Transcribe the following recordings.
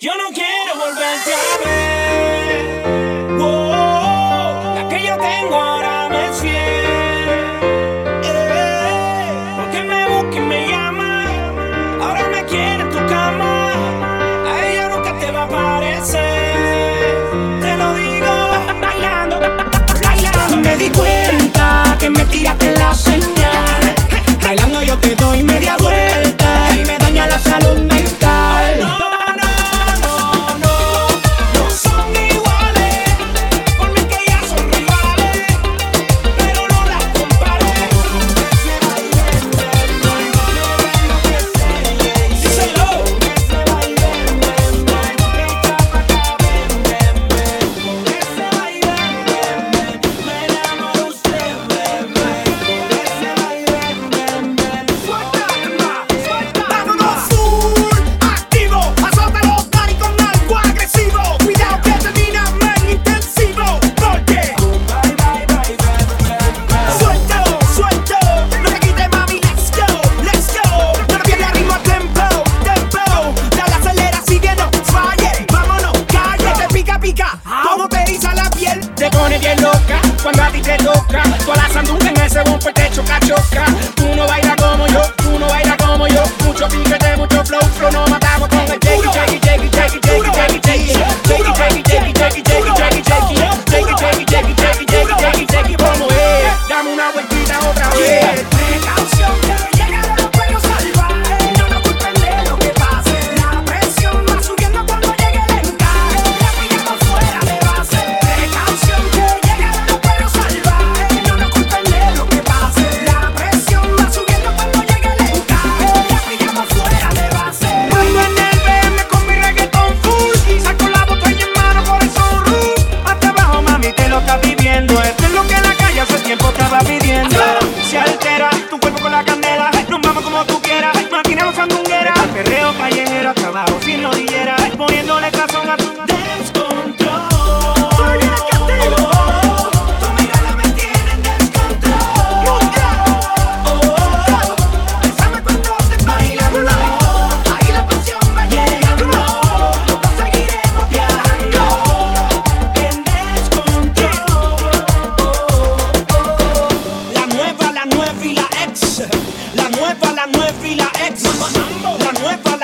Yo no quiero volverte a ver. Junto a la sandunga en ese bumper te choca, choca. Tú no bailas como yo, tú no bailas como yo. Mucho piquete, mucho flow, flow, no tu cuerpo con la candela. Nos vamos como tú quieras, mantiene los sandungueras. Perreo callejero acabado sin lo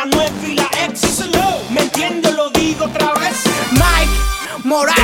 la 9 y la X. Me entiendo, lo digo otra vez. Mike Morales.